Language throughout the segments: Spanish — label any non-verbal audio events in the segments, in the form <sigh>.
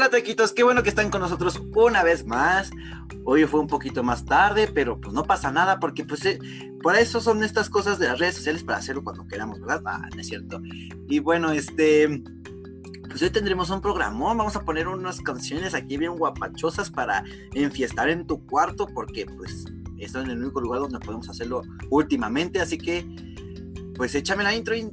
Hola taquitos, qué bueno que están con nosotros una vez más. Hoy fue un poquito más tarde, pero pues no pasa nada porque pues eh, por eso son estas cosas de las redes sociales para hacerlo cuando queramos, ¿verdad? Ah, no es cierto. Y bueno, este, pues hoy tendremos un programón, vamos a poner unas canciones aquí bien guapachosas para enfiestar en tu cuarto porque pues esto es el único lugar donde podemos hacerlo últimamente, así que pues échame la intro y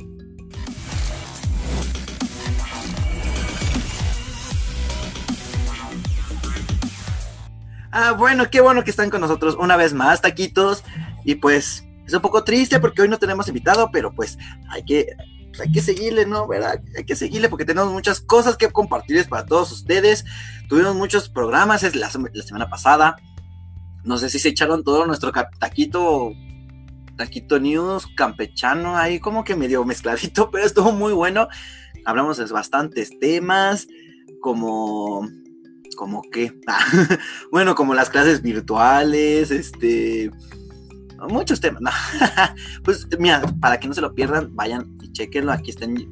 Ah, bueno, qué bueno que están con nosotros una vez más, taquitos. Y pues es un poco triste porque hoy no tenemos invitado, pero pues hay que, pues, hay que seguirle, ¿no? ¿Verdad? Hay que seguirle porque tenemos muchas cosas que compartirles para todos ustedes. Tuvimos muchos programas la, la semana pasada. No sé si se echaron todo nuestro taquito, taquito news campechano ahí como que medio mezcladito, <laughs> pero estuvo muy bueno. Hablamos de bastantes temas, como como que, <laughs> bueno, como las clases virtuales, este, muchos temas. <laughs> pues mira, para que no se lo pierdan, vayan y chequenlo. Aquí está en,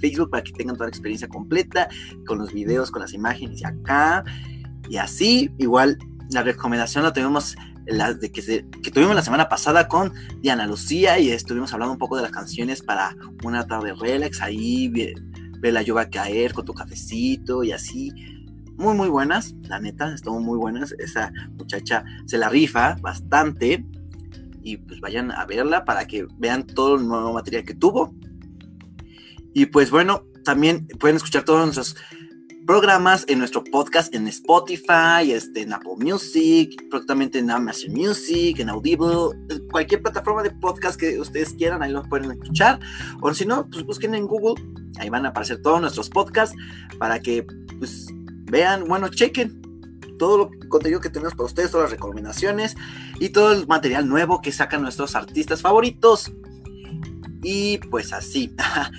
Facebook para que tengan toda la experiencia completa, con los videos, con las imágenes y acá. Y así, igual, la recomendación la tuvimos la de que, que tuvimos la semana pasada con Diana Lucía y estuvimos hablando un poco de las canciones para una tarde relax, ahí ve, ve la lluvia caer con tu cafecito y así muy, muy buenas, la neta, estuvo muy buenas. Esa muchacha se la rifa bastante. Y pues vayan a verla para que vean todo el nuevo material que tuvo. Y pues bueno, también pueden escuchar todos nuestros programas en nuestro podcast en Spotify, este, en Apple Music, próximamente en Amazon Music, en Audible, cualquier plataforma de podcast que ustedes quieran, ahí los pueden escuchar. O si no, pues busquen en Google, ahí van a aparecer todos nuestros podcasts para que pues vean, bueno, chequen todo el contenido que tenemos para ustedes, todas las recomendaciones y todo el material nuevo que sacan nuestros artistas favoritos. Y pues así.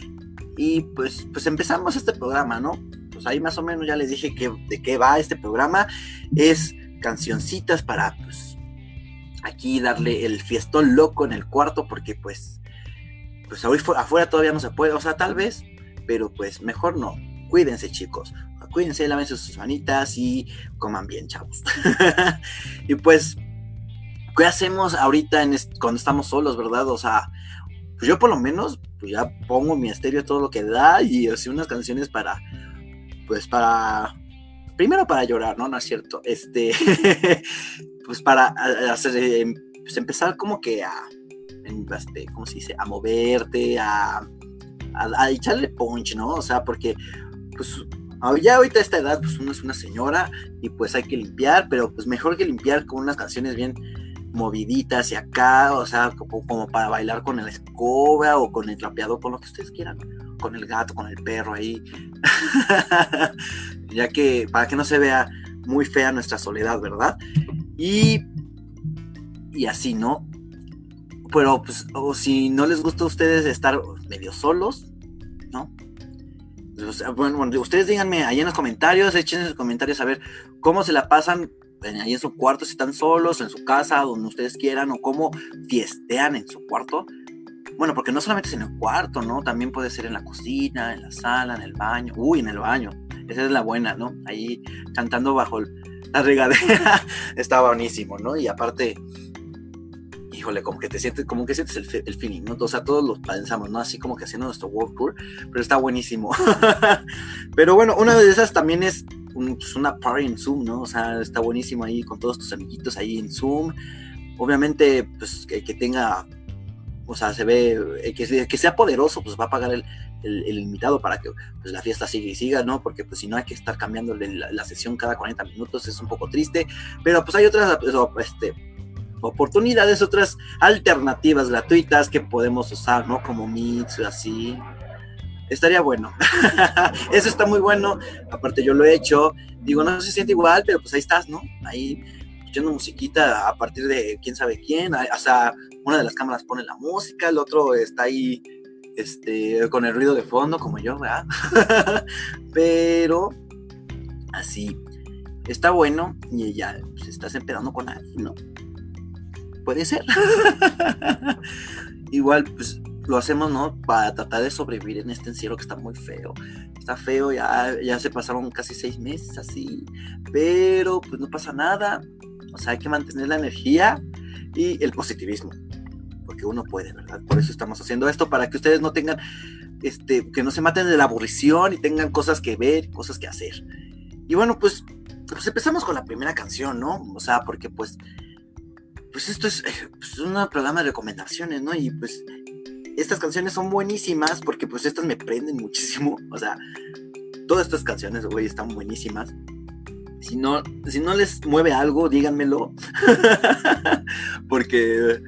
<laughs> y pues, pues empezamos este programa, ¿no? Pues ahí más o menos ya les dije que, de qué va este programa. Es cancioncitas para pues aquí darle el fiestón loco en el cuarto porque pues pues afuera todavía no se puede, o sea, tal vez, pero pues mejor no. Cuídense, chicos cuídense, lávense sus manitas y coman bien, chavos. <laughs> y pues, ¿qué hacemos ahorita en cuando estamos solos, verdad? O sea, pues yo por lo menos, pues ya pongo mi estéreo todo lo que da y así unas canciones para, pues para, primero para llorar, ¿no? No es cierto. Este, <laughs> pues para hacer, em, pues empezar como que a, este, ¿cómo se dice? A moverte, a, a, a echarle punch, ¿no? O sea, porque, pues ya ahorita a esta edad, pues uno es una señora y pues hay que limpiar, pero pues mejor que limpiar con unas canciones bien moviditas y acá, o sea, como, para bailar con el escoba o con el trapeador, con lo que ustedes quieran, con el gato, con el perro ahí, <laughs> ya que para que no se vea muy fea nuestra soledad, ¿verdad? Y, y así, ¿no? Pero pues, o si no les gusta a ustedes estar medio solos. Bueno, ustedes díganme ahí en los comentarios, echen sus comentarios a ver cómo se la pasan ahí en su cuarto, si están solos, en su casa, donde ustedes quieran, o cómo fiestean en su cuarto. Bueno, porque no solamente es en el cuarto, ¿no? También puede ser en la cocina, en la sala, en el baño. Uy, en el baño. Esa es la buena, ¿no? Ahí cantando bajo la regadera. <laughs> Está buenísimo, ¿no? Y aparte, híjole, como que te sientes, como que sientes el, feeling, ¿no? O sea, todos lo pensamos, ¿no? Así como que haciendo nuestro World Tour, pero está buenísimo. <laughs> pero bueno, una de esas también es pues, una party en Zoom, ¿no? O sea, está buenísimo ahí con todos tus amiguitos ahí en Zoom. Obviamente, pues que, tenga, o sea, se ve, que, sea poderoso, pues va a pagar el, el, invitado para que pues, la fiesta siga y siga, ¿no? Porque pues si no hay que estar cambiando la, la, sesión cada 40 minutos, es un poco triste. Pero pues hay otras, este oportunidades, otras alternativas gratuitas que podemos usar, ¿no? Como Meets así. Estaría bueno. <laughs> Eso está muy bueno. Aparte yo lo he hecho. Digo, no se siente igual, pero pues ahí estás, ¿no? Ahí escuchando musiquita a partir de quién sabe quién. O sea, una de las cámaras pone la música, el otro está ahí este, con el ruido de fondo, como yo, ¿verdad? <laughs> pero así está bueno y ya pues, estás empezando con alguien, ¿no? Puede ser. <laughs> Igual, pues, lo hacemos, ¿no? Para tratar de sobrevivir en este encierro que está muy feo. Está feo, ya, ya se pasaron casi seis meses así, pero pues no pasa nada. O sea, hay que mantener la energía y el positivismo, porque uno puede, ¿verdad? Por eso estamos haciendo esto, para que ustedes no tengan, este, que no se maten de la aburrición y tengan cosas que ver, cosas que hacer. Y bueno, pues, pues empezamos con la primera canción, ¿no? O sea, porque pues pues esto es, <laughs> pues, un programa de recomendaciones, ¿no? Y pues estas canciones son buenísimas porque pues estas me prenden muchísimo. <laughs> O sea, todas estas canciones, güey, están buenísimas. Si no, si no les mueve algo, díganmelo. <laughs> porque,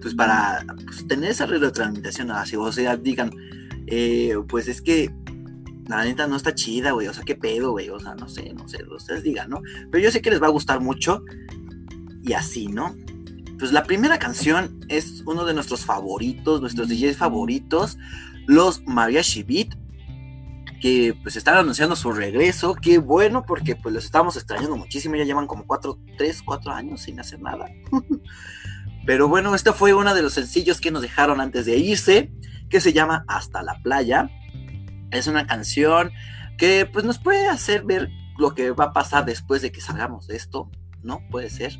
pues para pues, tener esa retroalimentación así, o sea, digan, eh, pues es que la neta no está chida, güey, o sea, qué pedo, güey, o sea, no sé, no sé, ustedes digan, ¿no? Pero yo sé que les va a gustar mucho y así, ¿no? Pues la primera canción es uno de nuestros favoritos, nuestros DJs favoritos, los Mariachi Beat, que pues están anunciando su regreso. Qué bueno, porque pues los estamos extrañando muchísimo. Ya llevan como 4, 3, 4 años sin hacer nada. <laughs> Pero bueno, este fue uno de los sencillos que nos dejaron antes de irse, que se llama Hasta la playa. Es una canción que pues nos puede hacer ver lo que va a pasar después de que salgamos de esto, ¿no? Puede ser.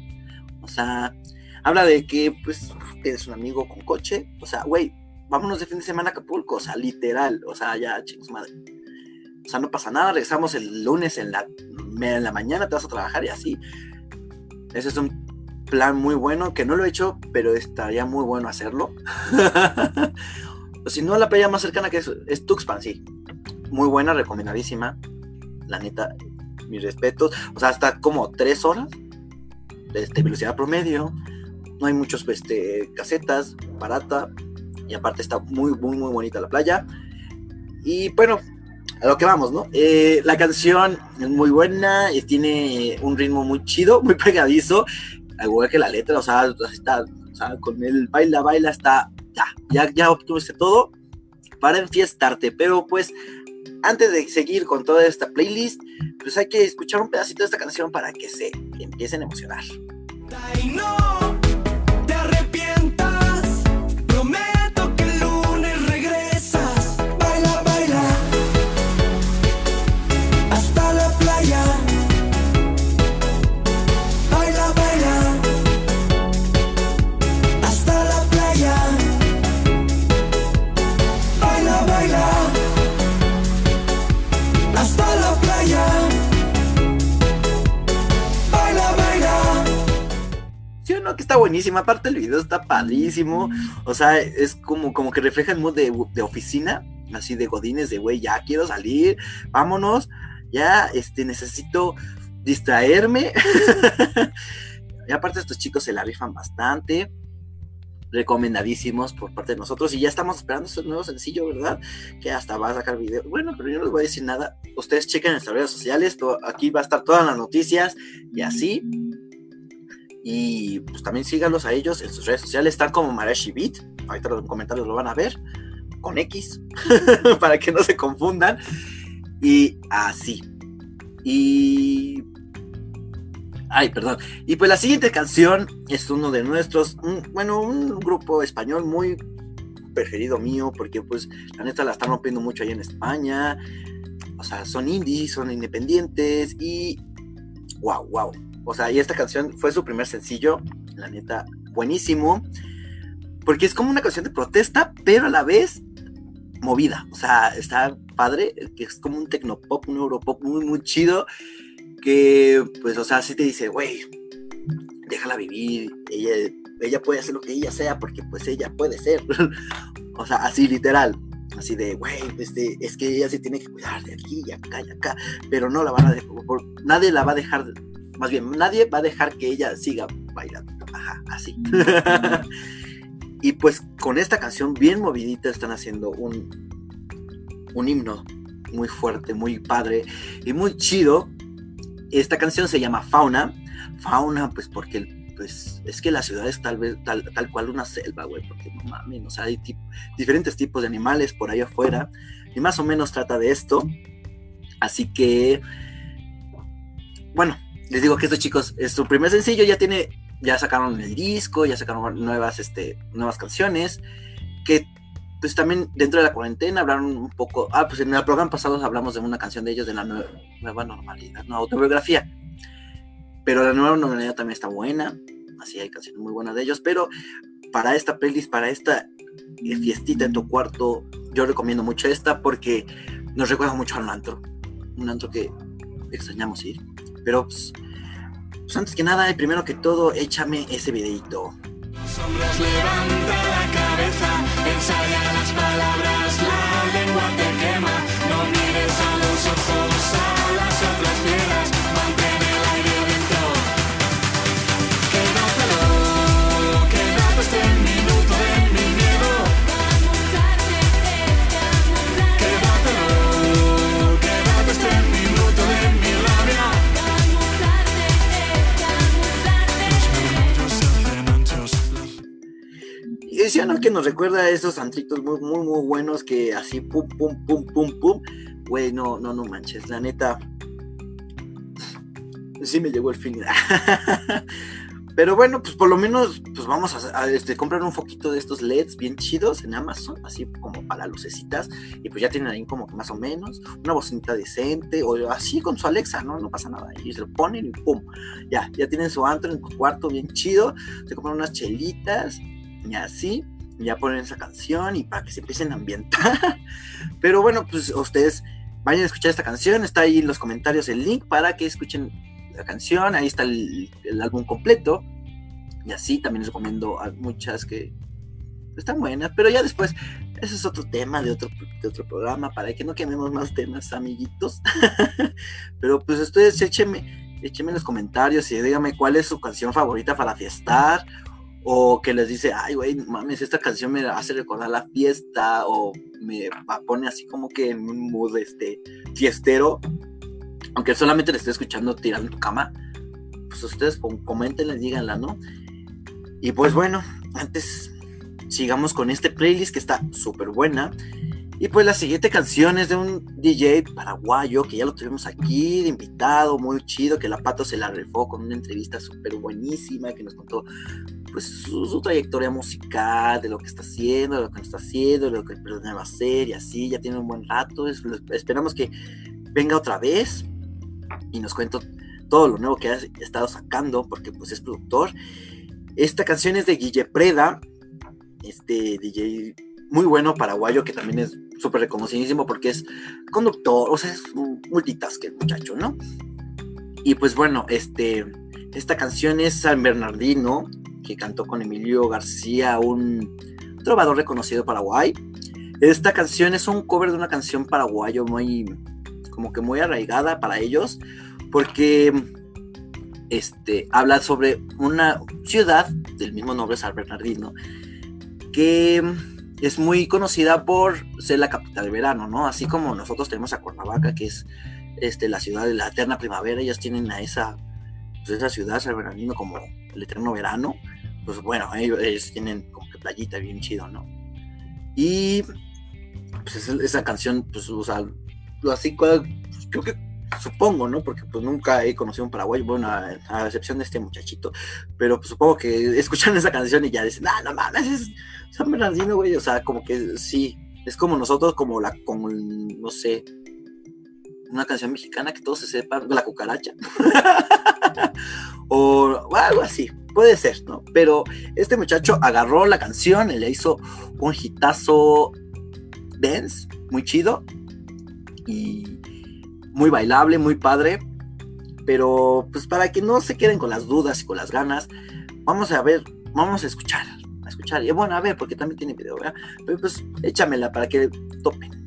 O sea, habla de que, pues, tienes un amigo con coche. O sea, güey, vámonos de fin de semana a Acapulco. O sea, literal. O sea, ya, chicos, madre. O sea, no pasa nada. Regresamos el lunes en la, en la mañana, te vas a trabajar y así. Ese es un plan muy bueno que no lo he hecho, pero estaría muy bueno hacerlo. <laughs> si no, la playa más cercana que es, es Tuxpan, sí. Muy buena, recomendadísima. La neta, mis respetos. O sea, está como tres horas este, velocidad promedio, no hay muchos este, casetas, barata, y aparte está muy, muy, muy bonita la playa. Y bueno, a lo que vamos, ¿no? Eh, la canción es muy buena, tiene un ritmo muy chido, muy pegadizo, al igual que la letra, o sea, está, o sea con el baila, baila, está, ya, ya, ya obtuviste todo para enfiestarte, pero pues antes de seguir con toda esta playlist, pues hay que escuchar un pedacito de esta canción para que se empiecen a emocionar. Está buenísima. Aparte, el video está padrísimo. O sea, es como, como que refleja el mood de, oficina, así de godines, de güey, ya quiero salir, vámonos, ya este, necesito distraerme. <laughs> y aparte, estos chicos se la rifan bastante. Recomendadísimos por parte de nosotros. Y ya estamos esperando su nuevo sencillo, ¿verdad? Que hasta va a sacar video. Bueno, pero yo no les voy a decir nada. Ustedes chequen en nuestras redes sociales. aquí va a estar todas las noticias y así. Y pues también síganlos a ellos en sus redes sociales. Están como Marashi Beat. Ahorita los comentarios lo van a ver. Con X. <laughs> para que no se confundan. Y así. Y. Ay, perdón. Y pues la siguiente canción es uno de nuestros. bueno, un grupo español muy preferido mío. Porque pues la neta la están rompiendo mucho ahí en España. O sea, son indies, son independientes. Y. Wow, wow o sea, y esta canción fue su primer sencillo, la neta, buenísimo. Porque es como una canción de protesta, pero a la vez movida. O sea, está padre, que es como un tecnopop, un europop muy, muy chido. Que, pues, o sea, sí te dice, güey, déjala vivir. Ella, ella puede hacer lo que ella sea, porque pues ella puede ser. <laughs> o sea, así literal. Así de, güey, este, es que ella se tiene que cuidar de aquí y acá y acá. Pero no la van a dejar, nadie la va a dejar más bien, nadie va a dejar que ella siga bailando. Ajá, así. <laughs> y pues con esta canción bien movidita están haciendo un, un himno muy fuerte, muy padre y muy chido. Esta canción se llama Fauna. Fauna, pues porque pues es que la ciudad es tal vez tal, tal cual una selva, güey, porque no mames, o sea, hay diferentes tipos de animales por ahí afuera y más o menos trata de esto. Así que, bueno, les digo que estos chicos, es su primer sencillo, ya tiene, ya sacaron el disco, ya sacaron nuevas, este, nuevas canciones, que pues también dentro de la cuarentena hablaron un poco, ah, pues en el programa pasado hablamos de una canción de ellos de la nueva, normalidad, no, autobiografía. Pero la nueva normalidad también está buena, así hay canciones muy buenas de ellos, pero para esta playlist, para esta fiestita en tu cuarto, yo recomiendo mucho esta porque nos recuerda mucho al antro, un antro que extrañamos ir. Pero pues, pues antes que nada, primero que todo, échame ese videito. Que nos recuerda a esos antritos muy, muy, muy buenos que así, pum, pum, pum, pum, pum. Güey, no, no, no manches, la neta. Sí me llegó el fin. <laughs> Pero bueno, pues por lo menos, pues vamos a, este, comprar un foquito de estos LEDs bien chidos en Amazon, así como para lucecitas, y pues ya tienen ahí como más o menos, una bocinita decente, o así con su Alexa, ¿no? No pasa nada, y se lo ponen y pum, ya, ya tienen su antro en su cuarto bien chido, se compran unas chelitas, y así, ya ponen esa canción y para que se empiecen a ambientar. <laughs> Pero bueno, pues ustedes vayan a escuchar esta canción, está ahí en los comentarios el link para que escuchen la canción, ahí está el, álbum completo. Y así también les recomiendo a muchas que están buenas, pero ya después, ese es otro tema de otro, de otro programa, para que no quememos más temas, amiguitos. <laughs> pero pues ustedes échenme, échenme en los comentarios y díganme cuál es su canción favorita para fiestar o que les dice, ay, güey, mames, esta canción me hace recordar la fiesta, o me pone así como que en un mood este, fiestero, aunque solamente le esté escuchando tirando tu cama, pues ustedes comenten, díganla, ¿no? Y pues bueno, antes sigamos con este playlist que está súper buena. Y pues la siguiente canción es de un DJ paraguayo que ya lo tuvimos aquí de invitado, muy chido, que la Pato se la refó con una entrevista súper buenísima que nos contó pues su, trayectoria musical, de lo que está haciendo, de lo que no está haciendo, de lo que va a hacer y así, ya tiene un buen rato. esperamos que venga otra vez y nos cuente todo lo nuevo que ha estado sacando, porque pues es productor. Esta canción es de Guille Preda, este DJ muy bueno paraguayo que también es súper reconocidísimo porque es conductor, o sea, es un multitasker muchacho, ¿no? Y pues bueno, este, esta canción es San Bernardino, que cantó con Emilio García, un trovador reconocido Paraguay. Esta canción es un cover de una canción paraguayo muy, como que muy arraigada para ellos, porque este, habla sobre una ciudad del mismo nombre, San Bernardino, que es muy conocida por ser la capital del verano, ¿no? Así como nosotros tenemos a Cuernavaca, que es este, la ciudad de la eterna primavera, ellos tienen a esa, pues, esa ciudad, San Bernardino, como el eterno verano pues bueno, ellos, tienen como que playita bien chido, ¿no? Y pues esa, canción, pues, o sea, así, pues, creo que supongo, ¿no? Porque pues nunca he conocido un paraguayo, bueno, a, excepción de este muchachito, pero pues supongo que escuchan esa canción y ya dicen, ah, no mames, es San Bernardino, güey, o sea, como que sí, es como nosotros, como la, como, no sé, una canción mexicana que todos se sepan, la cucaracha, <laughs> o algo así, puede ser, ¿no? Pero este muchacho agarró la canción y le hizo un hitazo dance, muy chido y muy bailable, muy padre. Pero pues para que no se queden con las dudas y con las ganas, vamos a ver, vamos a escuchar, escuchar. Y bueno, a ver, porque también tiene video, ¿verdad? Pero pues échamela para que topen.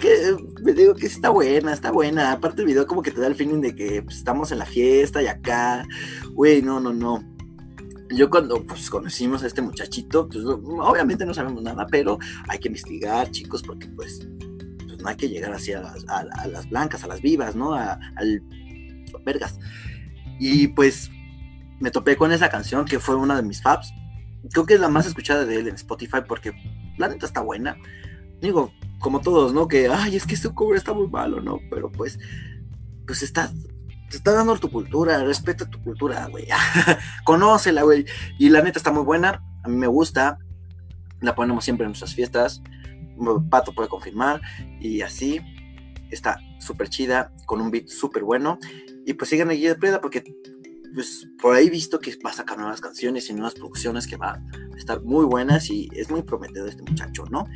Que me digo que está buena, está buena. Aparte el video como que te da el feeling de que pues, estamos en la fiesta y acá. Güey, no, no, no. yo cuando pues conocimos a este muchachito, pues obviamente no sabemos nada, pero hay que investigar, chicos, porque pues, pues no hay que llegar así a las, blancas, a las vivas, ¿no? A, al vergas. Y pues me topé con esa canción que fue una de mis faps. Creo que es la más escuchada de él en Spotify porque la neta está buena. Digo, como todos, ¿no? Que, ay, es que este cover está muy malo, ¿no? Pero pues, pues está, te está dando tu cultura, respeta tu cultura, güey. <laughs> Conócela, güey. Y la neta está muy buena, a mí me gusta. La ponemos siempre en nuestras fiestas. Pato puede confirmar. Y así está súper chida, con un beat súper bueno. Y pues sigan a de Preda porque pues por ahí visto que va a sacar nuevas canciones y nuevas producciones que van a estar muy buenas y es muy prometedor este muchacho, ¿no?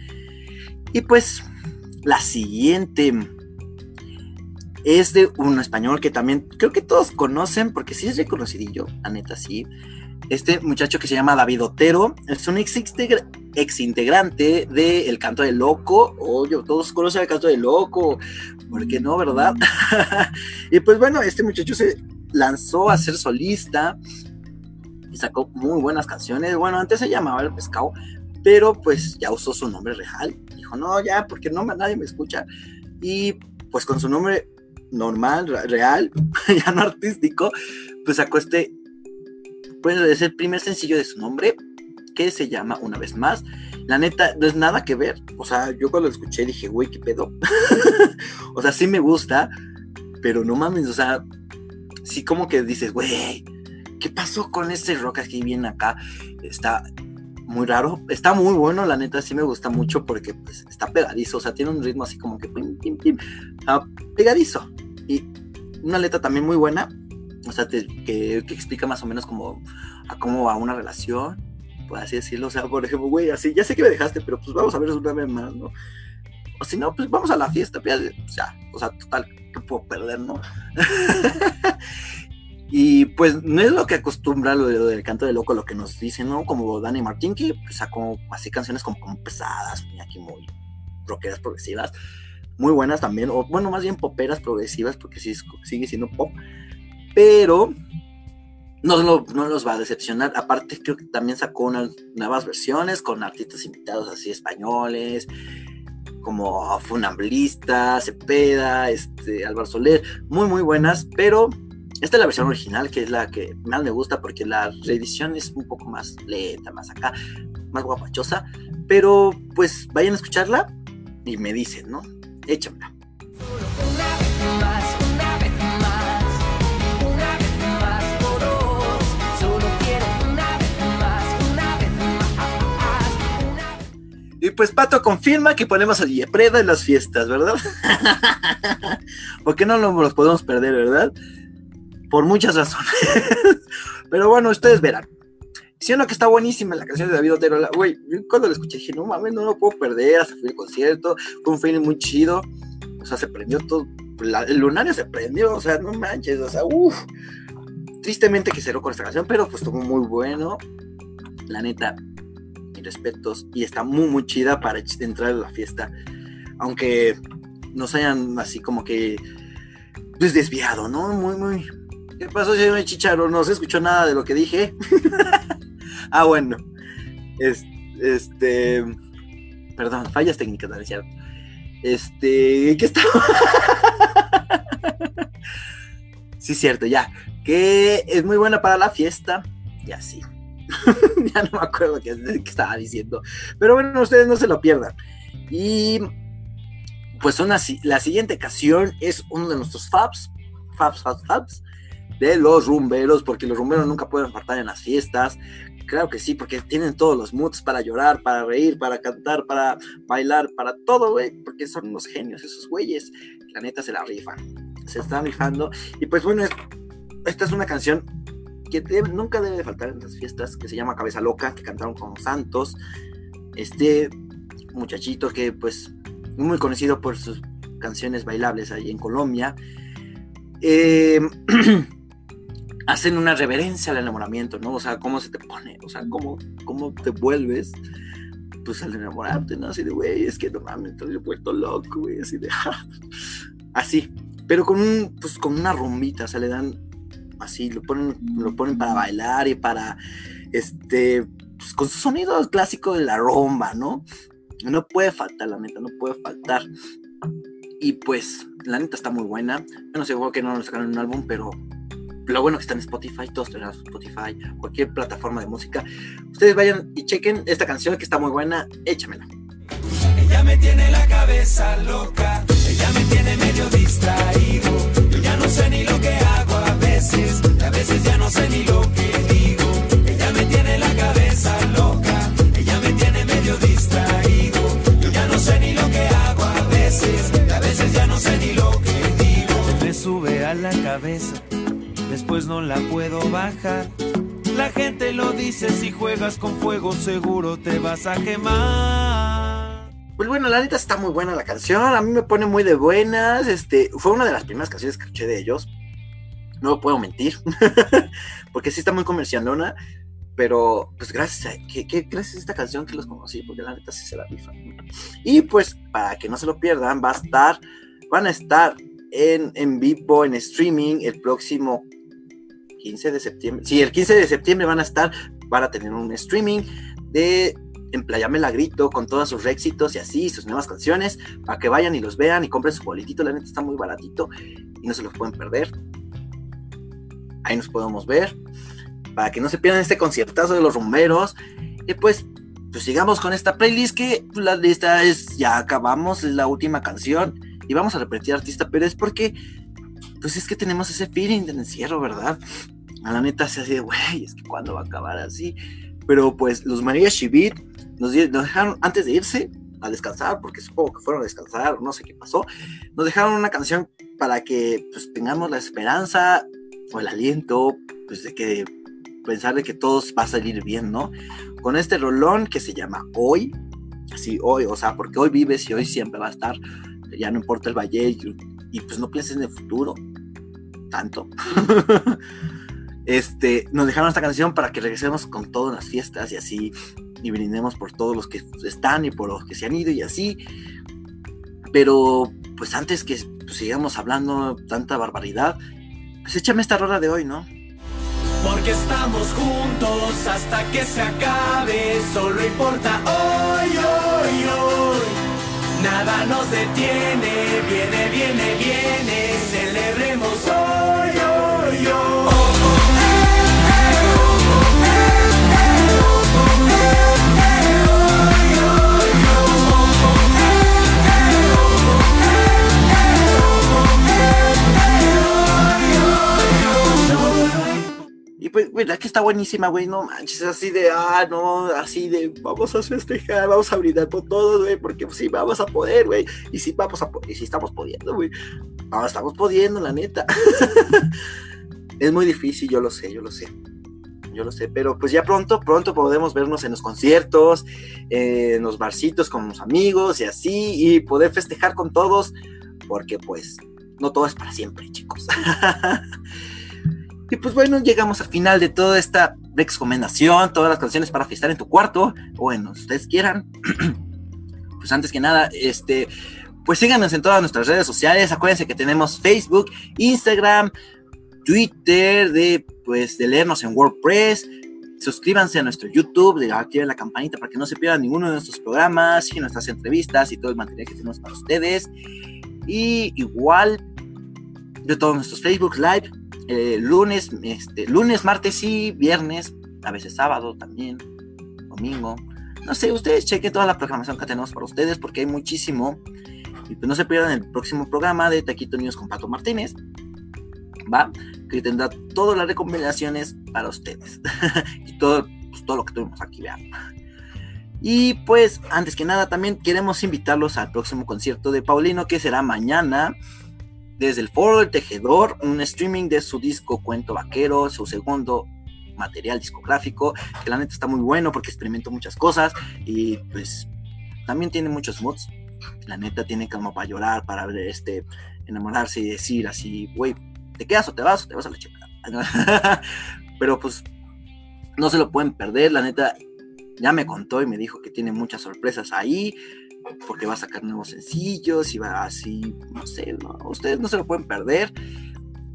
Y pues la siguiente es de un español que también creo que todos conocen porque sí es reconocidillo, la neta sí. Este muchacho que se llama David Otero es un ex, integrante de El Canto del Loco. Oye, todos conocen El Canto del Loco, ¿por qué no, verdad? <laughs> y pues bueno, este muchacho se lanzó a ser solista y sacó muy buenas canciones. Bueno, antes se llamaba El Pescado, pero pues ya usó su nombre real. Dijo, no, ya, porque no nadie me escucha. Y pues con su nombre normal, real, <laughs> ya no artístico, pues sacó este, pues es el primer sencillo de su nombre, que se llama Una vez más. La neta, no es nada que ver. O sea, yo cuando lo escuché dije, güey, ¿qué pedo? <laughs> o sea, sí me gusta, pero no mames, o sea, sí como que dices, güey, ¿qué pasó con ese rock aquí viene acá? Está muy raro, está muy bueno, la neta sí me gusta mucho porque pues, está pegadizo, o sea, tiene un ritmo así como que pim, pim, pim, pegadizo. Y una letra también muy buena, o sea, que, que, explica más o menos como a cómo va una relación, por así decirlo, o sea, por ejemplo, güey, así, ya sé que me dejaste, pero pues vamos a ver una vez más, ¿no? O si no, pues vamos a la fiesta, pues, sea, o sea, total, que puedo perder, no? <laughs> y pues no es lo que acostumbra lo, del canto de loco, lo que nos dicen, ¿no? Como Dani Martín, que sacó así canciones como, como pesadas, aquí muy rockeras progresivas, muy buenas también, o bueno, más bien poperas progresivas, porque sí, sigue siendo pop, pero no, no, los va a decepcionar. Aparte, creo que también sacó unas nuevas versiones con artistas invitados así españoles como Funambulista, Cepeda, este, Álvaro Soler, muy muy buenas, pero esta es la versión original, que es la que más me gusta porque la reedición es un poco más lenta, más acá, más guapachosa, pero pues vayan a escucharla y me dicen, ¿no? Échamela. Y pues Pato confirma que ponemos a Preda en las fiestas, ¿verdad? <laughs> Porque no los podemos perder, ¿verdad? Por muchas razones. <laughs> Pero bueno, ustedes verán. Siendo que está buenísima la canción de David Otero, güey, cuando la escuché dije, no mames, no lo puedo perder, hasta fui al concierto, fue un feeling muy chido, o sea, se prendió todo, el lunario se prendió, o sea, no manches, o sea, uff, tristemente que cerró con esta canción, pero pues estuvo muy bueno, la neta, respetos y está muy muy chida para entrar a la fiesta. Aunque nos hayan así como que pues desviado, ¿no? Muy muy ¿Qué pasó, señor Chicharo? No se escuchó nada de lo que dije. <laughs> ah, bueno. este perdón, fallas técnicas, ¿no es cierto? Este, ¿qué estaba? <laughs> sí, cierto, ya. Que es muy buena para la fiesta y así. <laughs> ya no me acuerdo qué, estaba diciendo. Pero bueno, ustedes no se lo pierdan. Y pues una, la siguiente ocasión es uno de nuestros fabs, fabs, fabs, fabs, de los rumberos, porque los rumberos nunca pueden faltar en las fiestas. Claro que sí, porque tienen todos los moods para llorar, para reír, para cantar, para bailar, para todo, güey, porque son unos genios esos güeyes. La neta se la rifan, se están rifando. Y pues bueno, esta es una canción que nunca debe faltar en las fiestas, que se llama Cabeza Loca, que cantaron con Santos. Este muchachito que pues muy conocido por sus canciones bailables ahí en Colombia. Eh, <clears throat> hacen una reverencia al enamoramiento, ¿no? O sea, cómo se te pone, o sea, cómo, cómo te vuelves pues al enamorarte, ¿no? Así de, güey, es que no mames, estoy vuelto loco, güey, así de, así, pero con un, pues con una rumbita, o sea, le dan así, lo ponen, lo ponen para bailar y para este, pues, con su sonido clásico de la romba, ¿no? No puede faltar, la neta, no puede faltar. Y pues, la neta está muy buena. No sé que no lo sacaron un álbum, pero lo bueno que está en Spotify, todos tenemos Spotify, cualquier plataforma de música. Ustedes vayan y chequen esta canción que está muy buena, échamela. Ella me tiene la cabeza loca, ella me tiene medio distraído. Yo ya no sé ni lo que hago a veces, a veces ya no sé ni lo que digo. Ella me tiene la cabeza loca, ella me tiene medio distraído. Yo ya no sé ni lo que hago a veces, a veces ya no sé ni lo que digo. Me sube a la cabeza, después no la puedo bajar. La gente lo dice, si juegas con fuego seguro te vas a quemar. Pues bueno, la neta está muy buena la canción, a mí me pone muy de buenas, este, fue una de las primeras canciones que escuché de ellos, no puedo mentir, <laughs> porque sí está muy comercialona, pero pues gracias a, que, gracias a esta canción que los conocí, porque la neta sí se la rifa. Y pues para que no se lo pierdan, va a estar, van a estar en, en vivo, en streaming, el próximo 15 de septiembre. Sí, el 15 de septiembre van a estar, para tener un streaming de Emplayame la Grito con todos sus éxitos y así, sus nuevas canciones, para que vayan y los vean y compren su boletito, la neta está muy baratito y no se los pueden perder. Ahí nos podemos ver, para que no se pierdan este conciertazo de los rumberos. Y pues, pues sigamos con esta playlist que la lista es, ya acabamos, es la última canción y vamos a repetir artista, pero es porque, pues es que tenemos ese feeling de encierro, ¿verdad? A la neta se hace de, güey, es que cuando va a acabar así. Pero pues los María Shibit nos, dejaron antes de irse a descansar, porque supongo que fueron a descansar, no sé qué pasó, nos dejaron una canción para que pues tengamos la esperanza o el aliento, pues de que pensar de que todo va a salir bien, ¿no? Con este rolón que se llama Hoy, así hoy, o sea, porque hoy vives y hoy siempre va a estar, ya no importa el valle y pues no pienses en el futuro tanto. <laughs> este, nos dejaron esta canción para que regresemos con todas las fiestas y así, y brindemos por todos los que están y por los que se han ido y así. Pero, pues antes que pues, sigamos hablando tanta barbaridad, pues échame esta rola de hoy, ¿no? Porque estamos juntos hasta que se acabe, solo importa hoy, hoy, hoy. Nada nos detiene, viene, viene, viene, celebremos hoy, hoy, hoy. Pues, ¿verdad que está buenísima, güey? No manches, así de, ah, no, así de, vamos a festejar, vamos a brindar por todo, güey, porque pues, sí, vamos a poder, güey. Y sí, vamos a y sí estamos pudiendo, güey. No, estamos pudiendo, la neta. <laughs> es muy difícil, yo lo sé, yo lo sé. Yo lo sé, pero pues ya pronto, pronto podemos vernos en los conciertos, en los barcitos con los amigos y así, y poder festejar con todos, porque pues no todo es para siempre, chicos. <laughs> Y pues bueno, llegamos al final de toda esta recomendación, todas las canciones para fiestar en tu cuarto, o en donde ustedes quieran. <clears throat> pues antes que nada, este, pues síganos en todas nuestras redes sociales. Acuérdense que tenemos Facebook, Instagram, Twitter, de pues de leernos en WordPress. Suscríbanse a nuestro YouTube, de activen la campanita para que no se pierdan ninguno de nuestros programas, y nuestras entrevistas y todo el material que tenemos para ustedes. Y igual de todos nuestros Facebook Live, eh, lunes, este, lunes, martes y viernes, a veces sábado también, domingo. No sé, ustedes chequen toda la programación que tenemos para ustedes porque hay muchísimo. Y pues no se pierdan el próximo programa de Taquito News con Pato Martínez. ¿Va? Que tendrá todas las recomendaciones para ustedes. <laughs> y todo, pues, todo lo que tuvimos aquí, vean. Y pues, antes que nada, también queremos invitarlos al próximo concierto de Paulino que será mañana desde el foro del tejedor, un streaming de su disco Cuento Vaquero, su segundo material discográfico, que la neta está muy bueno porque experimentó muchas cosas y pues también tiene muchos mods. La neta tiene como para llorar, para ver este, enamorarse y decir así, güey, ¿te quedas o te vas o te vas a la chica? <laughs> Pero pues no se lo pueden perder, la neta ya me contó y me dijo que tiene muchas sorpresas ahí porque va a sacar nuevos sencillos y va así, no sé, ustedes no se lo pueden perder.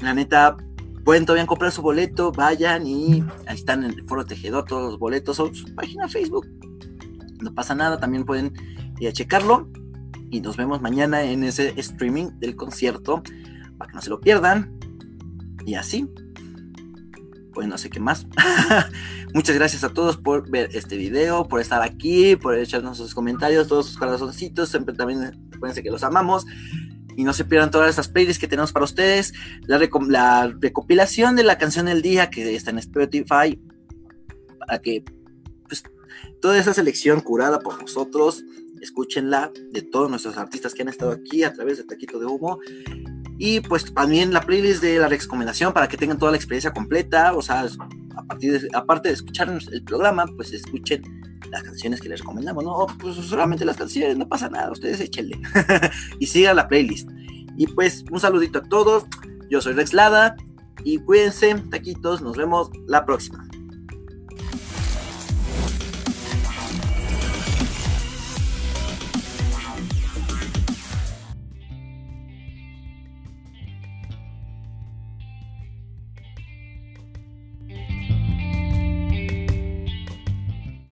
La neta, pueden todavía comprar su boleto, vayan y ahí están en el foro tejedor todos los boletos o su página Facebook. No pasa nada, también pueden ir a checarlo. Y nos vemos mañana en ese streaming del concierto para que no se lo pierdan. Y así. Pues no sé qué más. <laughs> Muchas gracias a todos por ver este video, por estar aquí, por echarnos sus comentarios, todos sus corazoncitos. Siempre también acuérdense que los amamos y no se pierdan todas estas playlists que tenemos para ustedes. La, recopilación de la canción del día que está en Spotify para que pues, toda esa selección curada por nosotros, escúchenla de todos nuestros artistas que han estado aquí a través de Taquito de Humo. Y pues también la playlist de la recomendación para que tengan toda la experiencia completa. O sea, a partir de, aparte de escuchar el programa, pues escuchen las canciones que les recomendamos, ¿no? Pues solamente las canciones, no pasa nada, ustedes échenle. <laughs> y sigan la playlist. Y pues un saludito a todos, yo soy Rex Lada y cuídense, taquitos, nos vemos la próxima.